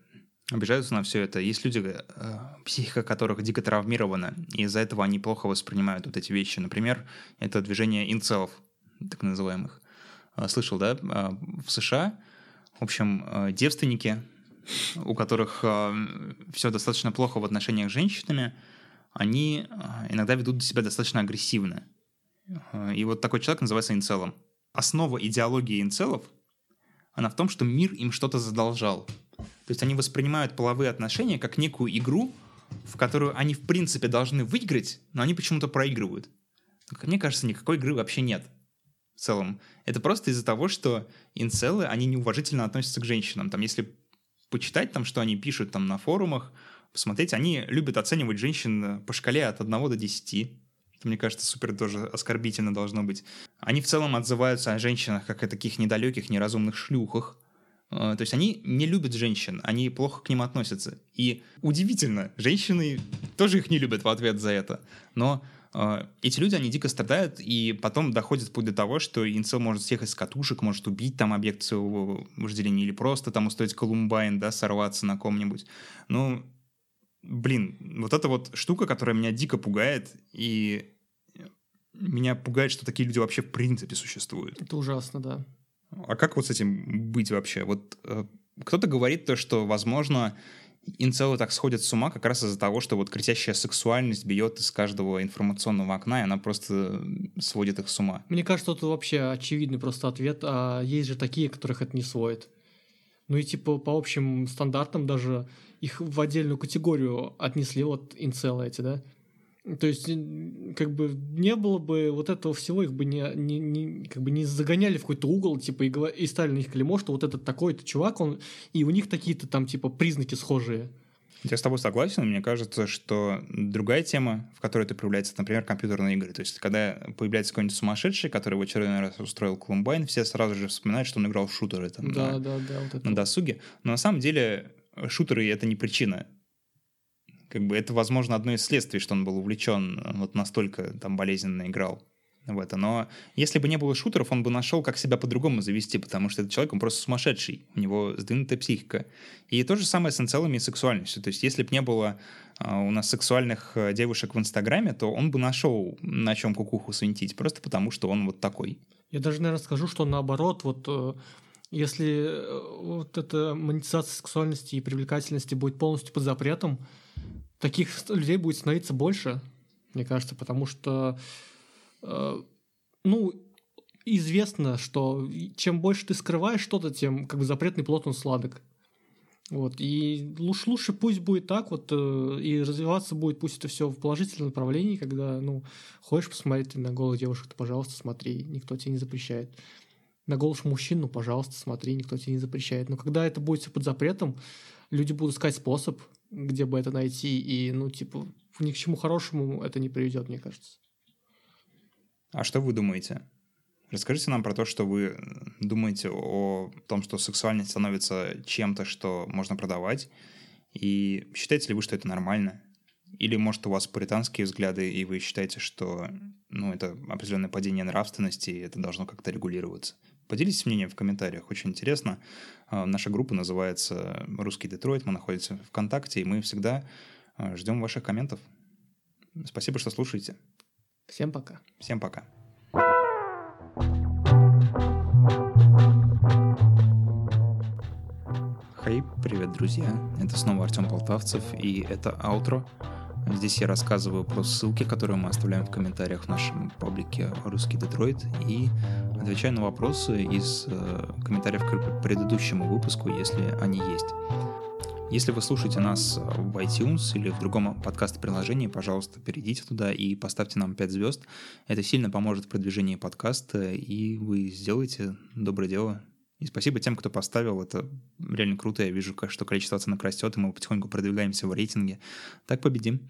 обижаются на все это. Есть люди, э, психика которых дико травмирована, и из-за этого они плохо воспринимают вот эти вещи. Например, это движение инцелов так называемых. А, слышал, да? А, в США, в общем, а, девственники, у которых все достаточно плохо в отношениях с женщинами, они иногда ведут себя достаточно агрессивно. И вот такой человек называется инцелом. Основа идеологии инцелов, она в том, что мир им что-то задолжал. То есть они воспринимают половые отношения как некую игру, в которую они в принципе должны выиграть, но они почему-то проигрывают. Мне кажется, никакой игры вообще нет в целом. Это просто из-за того, что инцелы, они неуважительно относятся к женщинам. Там, если почитать там, что они пишут там на форумах, посмотреть, они любят оценивать женщин по шкале от 1 до 10. Это, мне кажется, супер тоже оскорбительно должно быть. Они в целом отзываются о женщинах как о таких недалеких, неразумных шлюхах. А, то есть они не любят женщин, они плохо к ним относятся. И удивительно, женщины тоже их не любят в ответ за это. Но эти люди, они дико страдают, и потом доходит вплоть до того, что инцел может съехать с катушек, может убить там объект своего вожделения, или просто там устроить колумбайн, да, сорваться на ком-нибудь. Ну, блин, вот эта вот штука, которая меня дико пугает, и меня пугает, что такие люди вообще в принципе существуют. Это ужасно, да. А как вот с этим быть вообще? Вот э, кто-то говорит то, что, возможно, инцелы так сходят с ума как раз из-за того, что вот кричащая сексуальность бьет из каждого информационного окна, и она просто сводит их с ума. Мне кажется, это вообще очевидный просто ответ, а есть же такие, которых это не сводит. Ну и типа по общим стандартам даже их в отдельную категорию отнесли вот инцелы эти, да? То есть, как бы не было бы вот этого всего, их бы не, не, не, как бы не загоняли в какой-то угол, типа, и, и ставили на них клеймо, что вот этот такой-то чувак, он, и у них такие-то там, типа, признаки схожие. Я с тобой согласен. Мне кажется, что другая тема, в которой это проявляется, например, компьютерные игры. То есть, когда появляется какой-нибудь сумасшедший, который в очередной раз устроил Колумбайн, все сразу же вспоминают, что он играл в шутеры там, да, на, да, да, вот это. на досуге. Но на самом деле шутеры — это не причина как бы это, возможно, одно из следствий, что он был увлечен, э, вот настолько там болезненно играл в это. Но если бы не было шутеров, он бы нашел, как себя по-другому завести, потому что этот человек, он просто сумасшедший, у него сдвинутая психика. И то же самое с инцелами и сексуальностью. То есть если бы не было а, у нас сексуальных э, девушек в Инстаграме, то он бы нашел, на чем кукуху свинтить, просто потому что он вот такой. Я даже, наверное, скажу, что наоборот, вот э, если вот эта монетизация сексуальности и привлекательности будет полностью под запретом, таких людей будет становиться больше, мне кажется, потому что, э, ну, известно, что чем больше ты скрываешь что-то, тем как бы запретный плод он сладок. Вот. И лучше, лучше пусть будет так вот, э, и развиваться будет, пусть это все в положительном направлении, когда, ну, хочешь посмотреть на голых девушек, то, пожалуйста, смотри, никто тебе не запрещает. На голых мужчин, ну, пожалуйста, смотри, никто тебе не запрещает. Но когда это будет все под запретом, люди будут искать способ, где бы это найти, и, ну, типа, ни к чему хорошему это не приведет, мне кажется. А что вы думаете? Расскажите нам про то, что вы думаете о том, что сексуальность становится чем-то, что можно продавать, и считаете ли вы, что это нормально? Или, может, у вас пуританские взгляды, и вы считаете, что ну, это определенное падение нравственности, и это должно как-то регулироваться? Поделитесь мнением в комментариях, очень интересно. А, наша группа называется «Русский Детройт», мы находимся в ВКонтакте, и мы всегда а, ждем ваших комментов. Спасибо, что слушаете. Всем пока. Всем пока. Хей, привет, друзья. Это снова Артем Полтавцев, и это аутро. Здесь я рассказываю про ссылки, которые мы оставляем в комментариях в нашем паблике «Русский Детройт» и отвечаю на вопросы из э, комментариев к предыдущему выпуску, если они есть. Если вы слушаете нас в iTunes или в другом подкаст-приложении, пожалуйста, перейдите туда и поставьте нам 5 звезд. Это сильно поможет в продвижении подкаста, и вы сделаете доброе дело. И спасибо тем, кто поставил. Это реально круто. Я вижу, что количество оценок растет, и мы потихоньку продвигаемся в рейтинге. Так победим.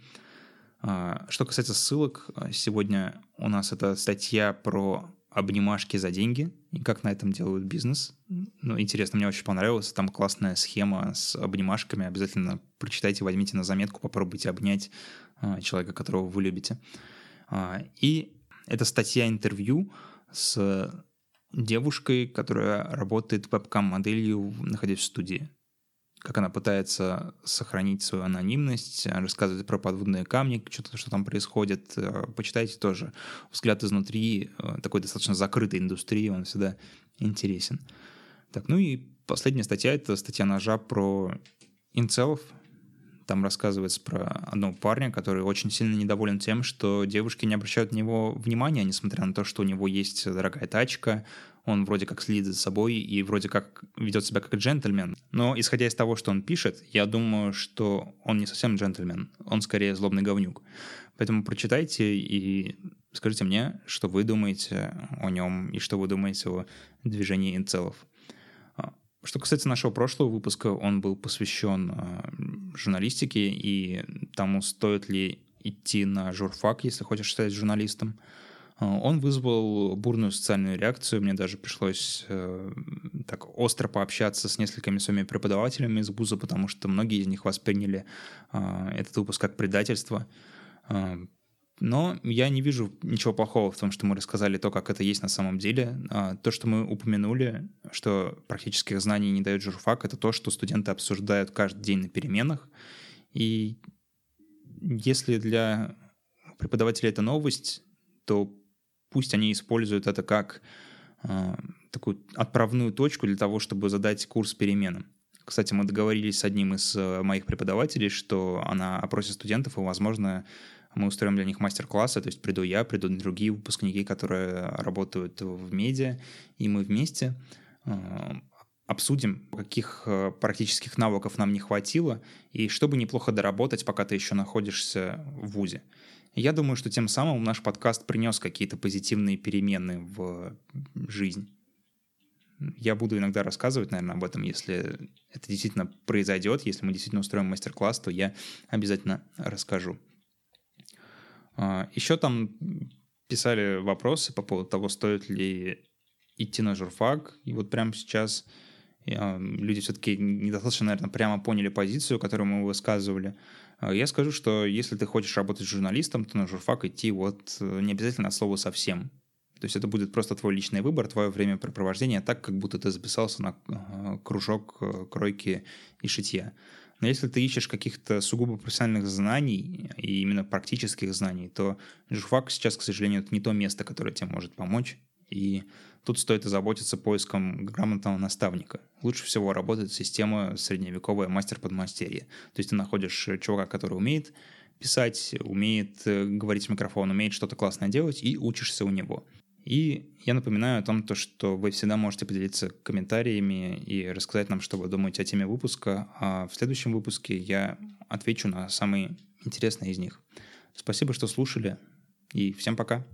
А, что касается ссылок, сегодня у нас это статья про обнимашки за деньги и как на этом делают бизнес. Ну, интересно, мне очень понравилось. Там классная схема с обнимашками. Обязательно прочитайте, возьмите на заметку, попробуйте обнять а, человека, которого вы любите. А, и это статья интервью с девушкой, которая работает вебкам-моделью, находясь в студии как она пытается сохранить свою анонимность, рассказывает про подводные камни, что-то, что там происходит. Э, почитайте тоже. Взгляд изнутри э, такой достаточно закрытой индустрии, он всегда интересен. Так, ну и последняя статья — это статья ножа про инцелов. Там рассказывается про одного парня, который очень сильно недоволен тем, что девушки не обращают на него внимания, несмотря на то, что у него есть дорогая тачка, он вроде как следит за собой и вроде как ведет себя как джентльмен. Но исходя из того, что он пишет, я думаю, что он не совсем джентльмен, он скорее злобный говнюк. Поэтому прочитайте и скажите мне, что вы думаете о нем и что вы думаете о движении инцелов. Что касается нашего прошлого выпуска, он был посвящен а, журналистике и тому, стоит ли идти на журфак, если хочешь стать журналистом. А, он вызвал бурную социальную реакцию. Мне даже пришлось э, так остро пообщаться с несколькими своими преподавателями из ВУЗа, потому что многие из них восприняли э, этот выпуск как предательство. Э, но я не вижу ничего плохого в том, что мы рассказали то, как это есть на самом деле. То, что мы упомянули, что практических знаний не дает журфак, это то, что студенты обсуждают каждый день на переменах. И если для преподавателя это новость, то пусть они используют это как э, такую отправную точку для того, чтобы задать курс переменам. Кстати, мы договорились с одним из э, моих преподавателей, что она опросит студентов, и, возможно, мы устроим для них мастер-классы, то есть приду я, придут другие выпускники, которые работают в медиа, и мы вместе э, обсудим, каких э, практических навыков нам не хватило, и чтобы неплохо доработать, пока ты еще находишься в ВУЗе. Я думаю, что тем самым наш подкаст принес какие-то позитивные перемены в жизнь. Я буду иногда рассказывать, наверное, об этом, если это действительно произойдет, если мы действительно устроим мастер-класс, то я обязательно расскажу. А, Еще там писали вопросы по поводу того, стоит ли идти на журфак. И вот прямо сейчас люди все-таки недостаточно, наверное, прямо поняли позицию, которую мы высказывали. А, я скажу, что если ты хочешь работать журналистом, то на журфак идти вот э, не обязательно от слова совсем. То есть это будет просто твой личный выбор, твое времяпрепровождение, так, как будто ты записался на кружок э, кройки и шитья. Но если ты ищешь каких-то сугубо профессиональных знаний и именно практических знаний, то журфак сейчас, к сожалению, это не то место, которое тебе может помочь. И тут стоит озаботиться поиском грамотного наставника. Лучше всего работает система средневековая мастер-подмастерье. То есть ты находишь чувака, который умеет писать, умеет э, говорить в микрофон, умеет что-то классное делать, и учишься у него. И я напоминаю о том, то, что вы всегда можете поделиться комментариями и рассказать нам, что вы думаете о теме выпуска. А в следующем выпуске я отвечу на самые интересные из них. Спасибо, что слушали, и всем пока.